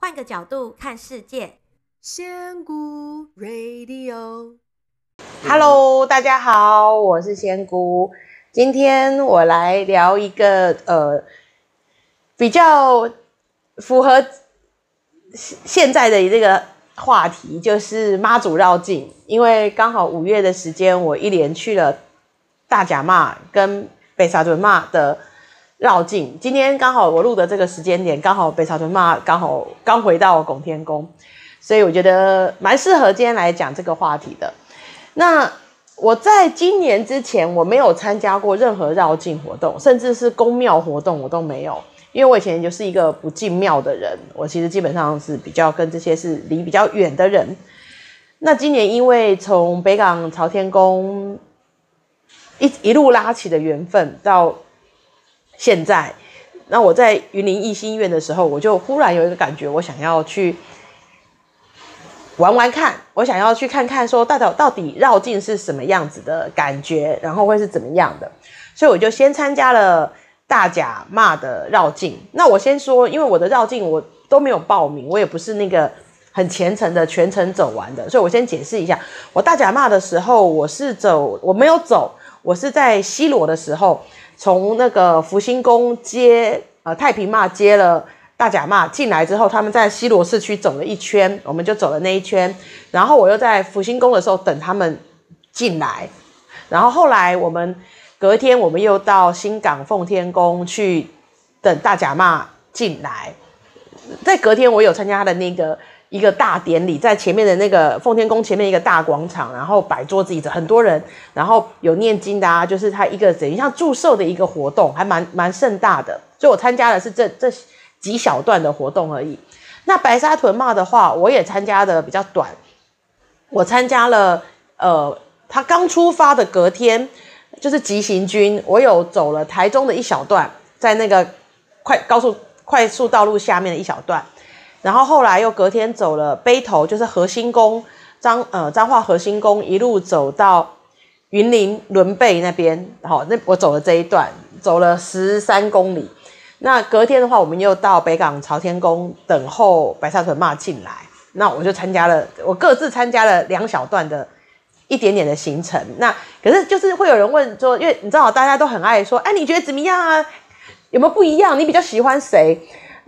换个角度看世界，仙姑 Radio，Hello，大家好，我是仙姑。今天我来聊一个呃比较符合现在的这个话题，就是妈祖绕境。因为刚好五月的时间，我一连去了大甲妈跟北沙屯妈的。绕境，今天刚好我录的这个时间点，刚好北朝屯妈刚好刚回到拱天宫，所以我觉得蛮适合今天来讲这个话题的。那我在今年之前，我没有参加过任何绕境活动，甚至是宫庙活动，我都没有，因为我以前就是一个不进庙的人，我其实基本上是比较跟这些是离比较远的人。那今年因为从北港朝天宫一一路拉起的缘分到。现在，那我在云林义兴院的时候，我就忽然有一个感觉，我想要去玩玩看，我想要去看看，说到底到底绕境是什么样子的感觉，然后会是怎么样的，所以我就先参加了大甲骂的绕境。那我先说，因为我的绕境我都没有报名，我也不是那个很虔诚的全程走完的，所以我先解释一下，我大甲骂的时候，我是走，我没有走，我是在西螺的时候。从那个福兴宫接呃太平妈接了大甲妈进来之后，他们在西螺市区走了一圈，我们就走了那一圈，然后我又在福兴宫的时候等他们进来，然后后来我们隔天我们又到新港奉天宫去等大甲妈进来，在隔天我有参加他的那个。一个大典礼，在前面的那个奉天宫前面一个大广场，然后摆桌子椅子，很多人，然后有念经的啊，就是他一个等于像祝寿的一个活动，还蛮蛮盛大的。所以我参加的是这这几小段的活动而已。那白沙屯妈的话，我也参加的比较短，我参加了呃，他刚出发的隔天就是急行军，我有走了台中的一小段，在那个快高速快速道路下面的一小段。然后后来又隔天走了背头，就是核心宫彰呃彰化核心宫，一路走到云林仑背那边，好，那我走了这一段，走了十三公里。那隔天的话，我们又到北港朝天宫等候白沙屯骂进来。那我就参加了，我各自参加了两小段的一点点的行程。那可是就是会有人问说，因为你知道大家都很爱说，哎，你觉得怎么样啊？有没有不一样？你比较喜欢谁？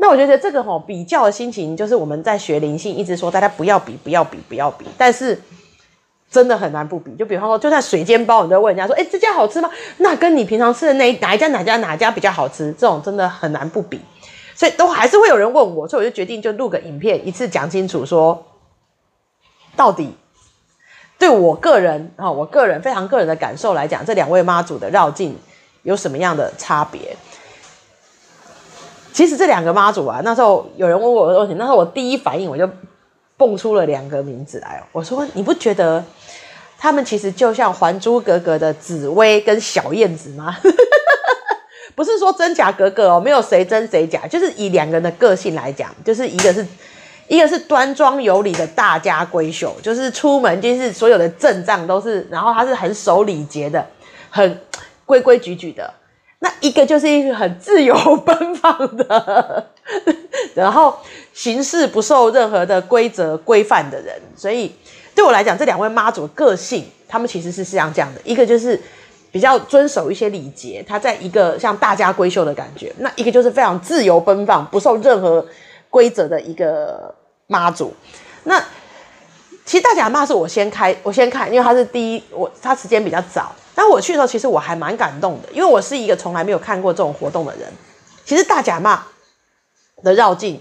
那我觉得这个吼比较的心情，就是我们在学灵性，一直说大家不要比，不要比，不要比。但是真的很难不比。就比方说，就算水煎包，你都问人家说：“哎，这家好吃吗？”那跟你平常吃的那哪一家、哪家、哪家比较好吃？这种真的很难不比。所以都还是会有人问我，所以我就决定就录个影片，一次讲清楚，说到底对我个人啊，我个人非常个人的感受来讲，这两位妈祖的绕境有什么样的差别？其实这两个妈祖啊，那时候有人问我的问题，那时候我第一反应我就蹦出了两个名字来。我说：“你不觉得他们其实就像《还珠格格》的紫薇跟小燕子吗？不是说真假格格哦，没有谁真谁假，就是以两个人的个性来讲，就是一个是一个是端庄有礼的大家闺秀，就是出门就是所有的阵仗都是，然后他是很守礼节的，很规规矩矩的。”那一个就是一个很自由奔放的，然后行事不受任何的规则规范的人，所以对我来讲，这两位妈祖的个性，他们其实是像这样的：一个就是比较遵守一些礼节，他在一个像大家闺秀的感觉；那一个就是非常自由奔放，不受任何规则的一个妈祖。那其实大甲妈是我先开，我先看，因为他是第一，我他时间比较早。当我去的时候，其实我还蛮感动的，因为我是一个从来没有看过这种活动的人。其实大甲骂的绕境，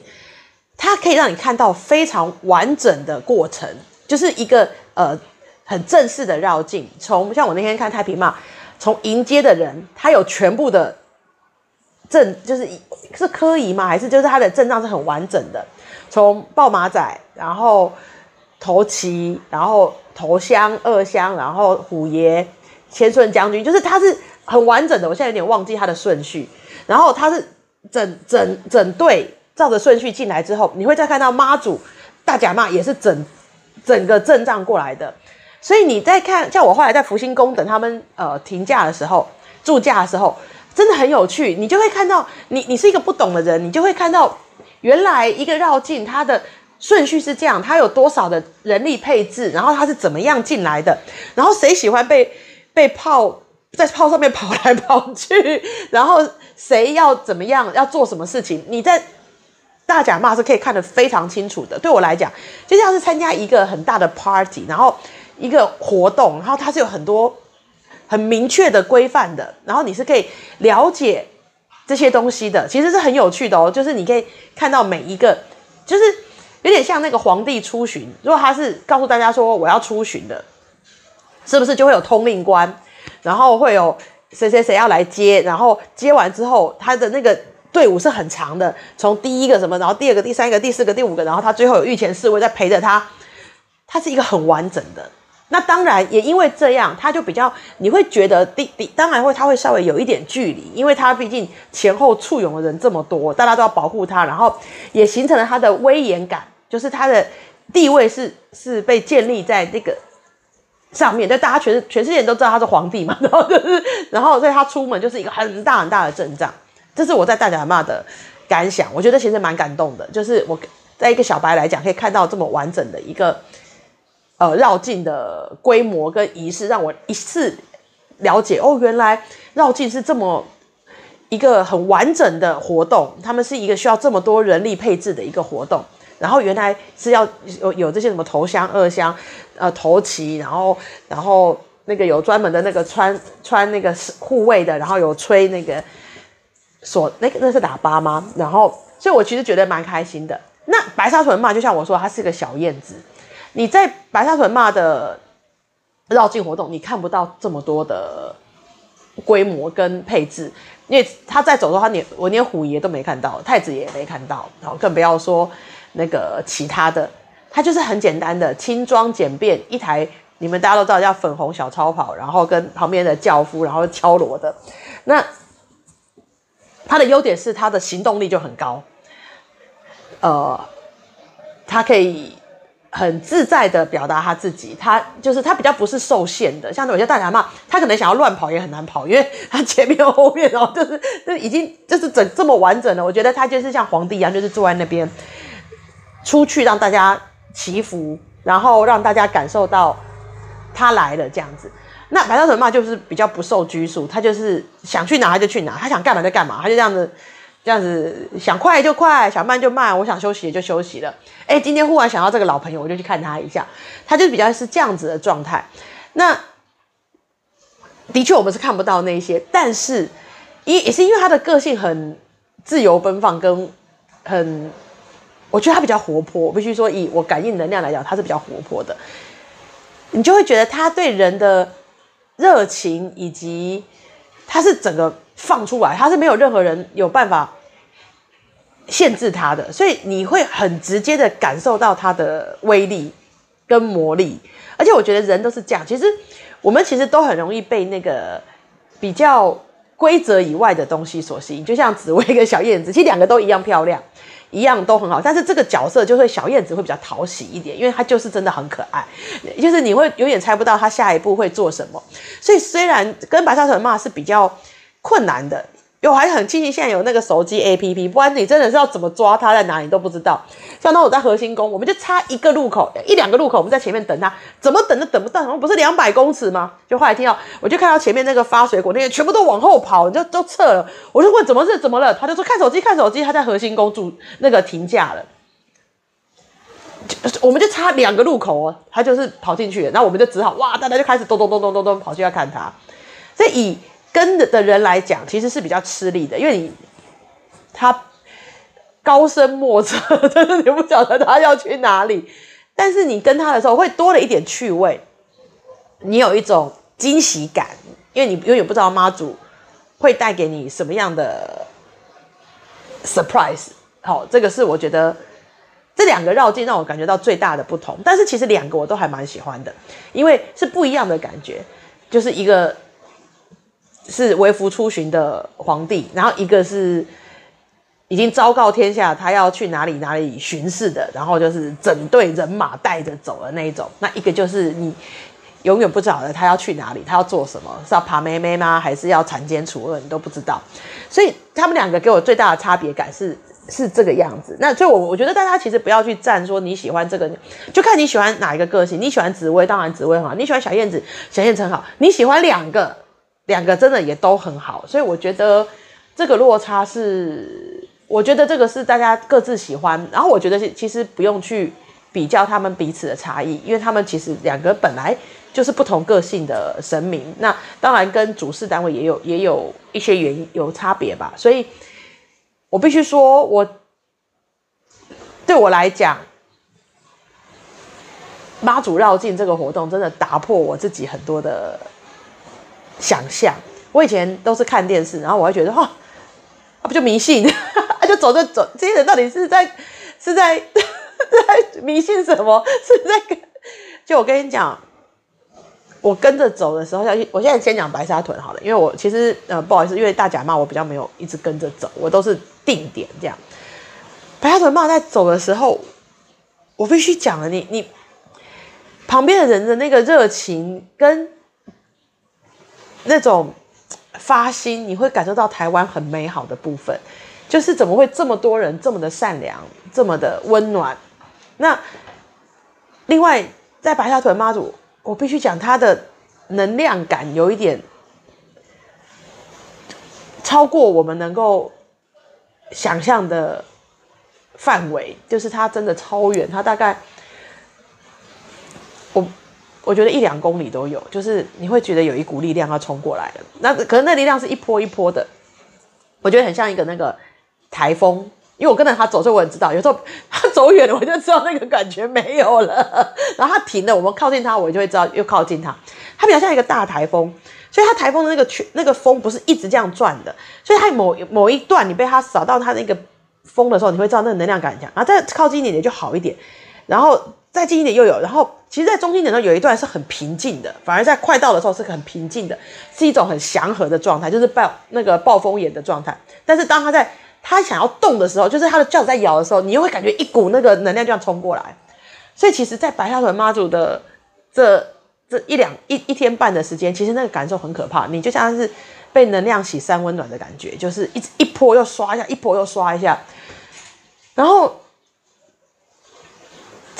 它可以让你看到非常完整的过程，就是一个呃很正式的绕境。从像我那天看太平妈，从迎接的人，他有全部的阵，就是是科仪吗？还是就是他的阵仗是很完整的？从抱马仔，然后头旗，然后头香、二香，然后虎爷。千顺将军就是他是很完整的，我现在有点忘记他的顺序。然后他是整整整队照着顺序进来之后，你会再看到妈祖大甲妈也是整整个阵仗过来的。所以你在看，像我后来在福星宫等他们呃停驾的时候，驻驾的时候，真的很有趣。你就会看到，你你是一个不懂的人，你就会看到原来一个绕境它的顺序是这样，它有多少的人力配置，然后它是怎么样进来的，然后谁喜欢被被炮在炮上面跑来跑去，然后谁要怎么样要做什么事情，你在大甲骂是可以看得非常清楚的。对我来讲，就像是参加一个很大的 party，然后一个活动，然后它是有很多很明确的规范的，然后你是可以了解这些东西的，其实是很有趣的哦。就是你可以看到每一个，就是。有点像那个皇帝出巡，如果他是告诉大家说我要出巡的，是不是就会有通令官，然后会有谁谁谁要来接，然后接完之后，他的那个队伍是很长的，从第一个什么，然后第二个、第三个、第四个、第五个，然后他最后有御前侍卫在陪着他，他是一个很完整的。那当然也因为这样，他就比较你会觉得第第当然会他会稍微有一点距离，因为他毕竟前后簇拥的人这么多，大家都要保护他，然后也形成了他的威严感，就是他的地位是是被建立在这个上面，就大家全全世界人都知道他是皇帝嘛，然后就是然后所以他出门就是一个很大很大的阵仗，这是我在大甲妈的感想，我觉得其实蛮感动的，就是我在一个小白来讲可以看到这么完整的一个。呃，绕境的规模跟仪式让我一次了解哦，原来绕境是这么一个很完整的活动，他们是一个需要这么多人力配置的一个活动。然后原来是要有有这些什么头香、二香、呃头旗，然后然后那个有专门的那个穿穿那个护卫的，然后有吹那个锁那个那是喇叭吗？然后所以我其实觉得蛮开心的。那白沙屯嘛，就像我说，它是个小燕子。你在白沙屯嘛的绕境活动，你看不到这么多的规模跟配置，因为他在走的时候，他连我连虎爷都没看到，太子爷也没看到，然后更不要说那个其他的，他就是很简单的轻装简便一台，你们大家都知道叫粉红小超跑，然后跟旁边的轿夫，然后敲锣的，那他的优点是他的行动力就很高，呃，他可以。很自在的表达他自己，他就是他比较不是受限的，像有些大甲妈，他可能想要乱跑也很难跑，因为他前面后面哦，就是就已经就是整这么完整了。我觉得他就是像皇帝一样，就是坐在那边出去让大家祈福，然后让大家感受到他来了这样子。那白沙屯妈就是比较不受拘束，他就是想去哪他就去哪，他想干嘛就干嘛，他就这样子。这样子想快就快，想慢就慢。我想休息就休息了。哎，今天忽然想到这个老朋友，我就去看他一下。他就比较是这样子的状态。那的确我们是看不到那些，但是也也是因为他的个性很自由奔放，跟很我觉得他比较活泼。我必须说，以我感应能量来讲，他是比较活泼的。你就会觉得他对人的热情，以及他是整个。放出来，他是没有任何人有办法限制他的，所以你会很直接的感受到他的威力跟魔力。而且我觉得人都是这样，其实我们其实都很容易被那个比较规则以外的东西所吸引。就像紫薇跟小燕子，其实两个都一样漂亮，一样都很好，但是这个角色就会小燕子会比较讨喜一点，因为她就是真的很可爱，就是你会有点猜不到她下一步会做什么。所以虽然跟白沙屯妈是比较。困难的，我还很庆幸现在有那个手机 APP，不然你真的是要怎么抓它在哪里都不知道。像当我在核心宫，我们就差一个路口，一两个路口，我们在前面等它，怎么等都等不到，我们不是两百公尺吗？就后来听到，我就看到前面那个发水果那些全部都往后跑，就都撤了。我就问怎么是怎么了，他就说看手机看手机，他在核心宫住那个停驾了，我们就差两个路口哦，他就是跑进去，然后我们就只好哇，大家就开始咚咚咚咚咚咚跑去要看他，所以以。跟的的人来讲，其实是比较吃力的，因为你他高深莫测，真的你不晓得他要去哪里。但是你跟他的时候，会多了一点趣味，你有一种惊喜感，因为你永远不知道妈祖会带给你什么样的 surprise。好，这个是我觉得这两个绕境让我感觉到最大的不同。但是其实两个我都还蛮喜欢的，因为是不一样的感觉，就是一个。是微服出巡的皇帝，然后一个是已经昭告天下他要去哪里哪里巡视的，然后就是整队人马带着走的那一种。那一个就是你永远不知道的，他要去哪里，他要做什么，是要爬妹妹吗？还是要铲奸除恶？你都不知道。所以他们两个给我最大的差别感是是这个样子。那所以我我觉得大家其实不要去站说你喜欢这个，就看你喜欢哪一个个性。你喜欢紫薇，当然紫薇很好；你喜欢小燕子，小燕子很好；你喜欢两个，两个真的也都很好。所以我觉得这个落差是，我觉得这个是大家各自喜欢。然后我觉得其实不用去比较他们彼此的差异，因为他们其实两个本来就是不同个性的神明。那当然跟主事单位也有也有一些原因有差别吧。所以。我必须说，我对我来讲，妈祖绕境这个活动真的打破我自己很多的想象。我以前都是看电视，然后我会觉得，哈、哦，啊不就迷信，啊就走着走，这些人到底是在是在 在迷信什么？是在跟就我跟你讲。我跟着走的时候，要我现在先讲白沙屯好了，因为我其实呃不好意思，因为大甲妈我比较没有一直跟着走，我都是定点这样。白沙屯骂在走的时候，我必须讲了，你你旁边的人的那个热情跟那种发心，你会感受到台湾很美好的部分，就是怎么会这么多人这么的善良，这么的温暖。那另外在白沙屯妈祖。我必须讲，它的能量感有一点超过我们能够想象的范围，就是它真的超远，它大概我我觉得一两公里都有，就是你会觉得有一股力量要冲过来了。那可能那力量是一波一波的，我觉得很像一个那个台风。因为我跟着他走，所以我很知道，有时候他走远了，我就知道那个感觉没有了。然后他停了，我们靠近他，我就会知道又靠近他。他比较像一个大台风，所以他台风的那个圈，那个风不是一直这样转的，所以他某某一段你被他扫到他那个风的时候，你会知道那个能量感强。然后再靠近一点点就好一点，然后再近一点又有。然后其实，在中心点上有一段是很平静的，反而在快到的时候是很平静的，是一种很祥和的状态，就是暴那个暴风眼的状态。但是当他在他想要动的时候，就是他的轿子在摇的时候，你又会感觉一股那个能量这样冲过来。所以其实，在白沙屯妈祖的这这一两一一天半的时间，其实那个感受很可怕。你就像是被能量洗三温暖的感觉，就是一一波又刷一下，一波又刷一下。然后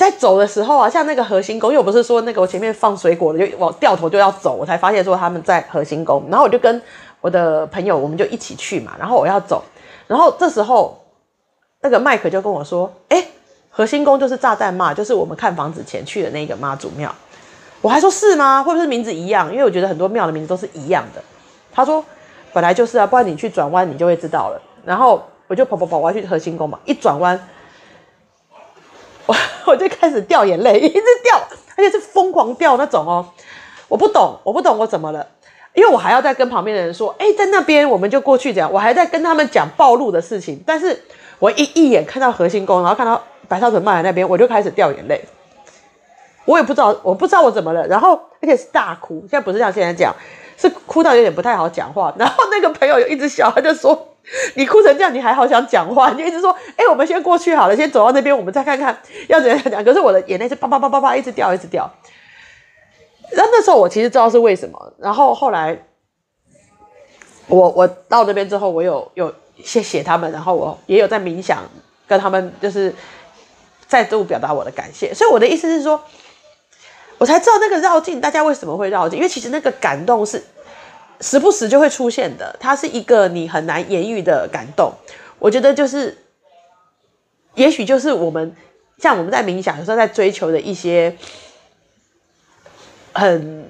在走的时候啊，像那个核心宫，因为我不是说那个我前面放水果的，就我掉头就要走，我才发现说他们在核心宫。然后我就跟我的朋友，我们就一起去嘛。然后我要走。然后这时候，那个麦克就跟我说：“哎，核心宫就是炸弹嘛，就是我们看房子前去的那个妈祖庙。”我还说：“是吗？会不会名字一样？因为我觉得很多庙的名字都是一样的。”他说：“本来就是啊，不然你去转弯你就会知道了。”然后我就跑跑跑，我要去核心宫嘛。一转弯，我 我就开始掉眼泪，一直掉，而且是疯狂掉那种哦。我不懂，我不懂我怎么了。因为我还要再跟旁边的人说，哎，在那边我们就过去讲，我还在跟他们讲暴露的事情。但是我一一眼看到核心宫，然后看到白沙屯妈在那边，我就开始掉眼泪。我也不知道，我不知道我怎么了。然后而且是大哭，现在不是像现在讲，是哭到有点不太好讲话。然后那个朋友有一直笑，他就说：“ 你哭成这样，你还好想讲话？”你就一直说：“哎，我们先过去好了，先走到那边，我们再看看要怎样讲。”可是我的眼泪是啪啪啪啪啪一直掉，一直掉。然后那时候我其实知道是为什么，然后后来我我到那边之后，我有有谢谢他们，然后我也有在冥想，跟他们就是再度表达我的感谢。所以我的意思是说，我才知道那个绕境大家为什么会绕境，因为其实那个感动是时不时就会出现的，它是一个你很难言喻的感动。我觉得就是，也许就是我们像我们在冥想有时候在追求的一些。很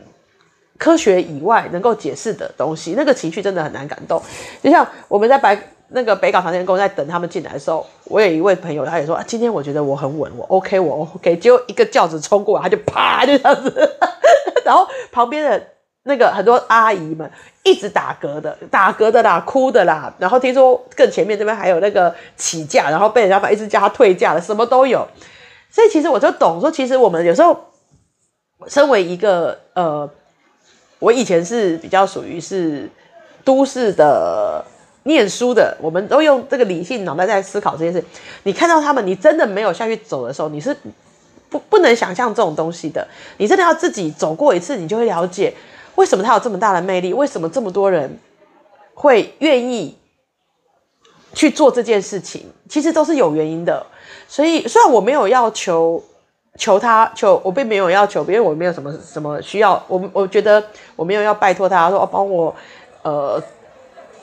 科学以外能够解释的东西，那个情绪真的很难感动。就像我们在白那个北港朝天宫在等他们进来的时候，我有一位朋友，他也说啊，今天我觉得我很稳，我 OK，我 OK。结果一个轿子冲过来，他就啪就这样子，然后旁边的那个很多阿姨们一直打嗝的，打嗝的啦，哭的啦。然后听说更前面这边还有那个起价，然后被人家一直叫他退价的，什么都有。所以其实我就懂说，其实我们有时候。身为一个呃，我以前是比较属于是都市的念书的，我们都用这个理性脑袋在思考这件事。你看到他们，你真的没有下去走的时候，你是不不能想象这种东西的。你真的要自己走过一次，你就会了解为什么他有这么大的魅力，为什么这么多人会愿意去做这件事情，其实都是有原因的。所以虽然我没有要求求他求，我并没有要求，因为我没有什么什么需要，我我觉得我没有要拜托他说哦帮我呃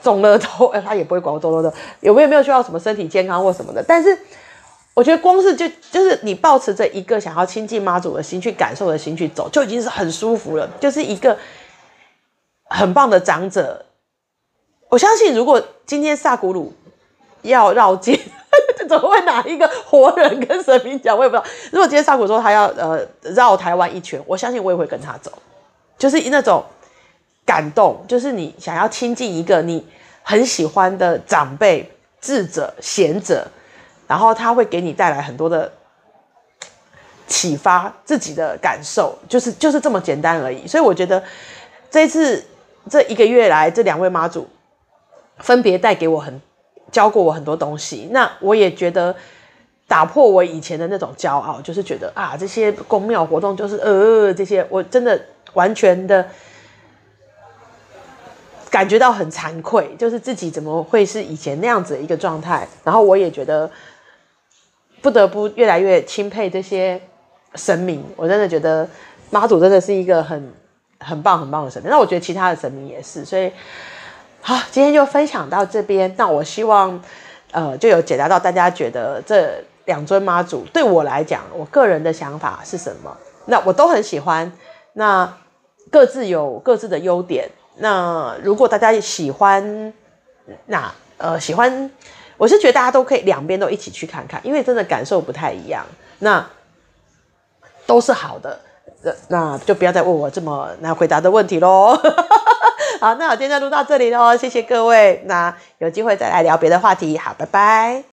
中乐透，他也不会管我中乐透，有没有没有需要什么身体健康或什么的。但是我觉得光是就就是你抱持着一个想要亲近妈祖的心去感受的心去走，就已经是很舒服了，就是一个很棒的长者。我相信如果今天萨古鲁要绕境。怎么会拿一个活人跟神明讲？我也不知道。如果今天萨古说他要呃绕台湾一圈，我相信我也会跟他走，就是那种感动，就是你想要亲近一个你很喜欢的长辈、智者、贤者，然后他会给你带来很多的启发，自己的感受，就是就是这么简单而已。所以我觉得这一次这一个月来，这两位妈祖分别带给我很。教过我很多东西，那我也觉得打破我以前的那种骄傲，就是觉得啊，这些宫庙活动就是呃这些，我真的完全的感觉到很惭愧，就是自己怎么会是以前那样子的一个状态。然后我也觉得不得不越来越钦佩这些神明，我真的觉得妈祖真的是一个很很棒很棒的神明。那我觉得其他的神明也是，所以。好，今天就分享到这边。那我希望，呃，就有解答到大家觉得这两尊妈祖对我来讲，我个人的想法是什么？那我都很喜欢。那各自有各自的优点。那如果大家喜欢，那呃喜欢，我是觉得大家都可以两边都一起去看看，因为真的感受不太一样。那都是好的。那就不要再问我这么难回答的问题喽。好，那我今天就录到这里喽，谢谢各位。那有机会再来聊别的话题，好，拜拜。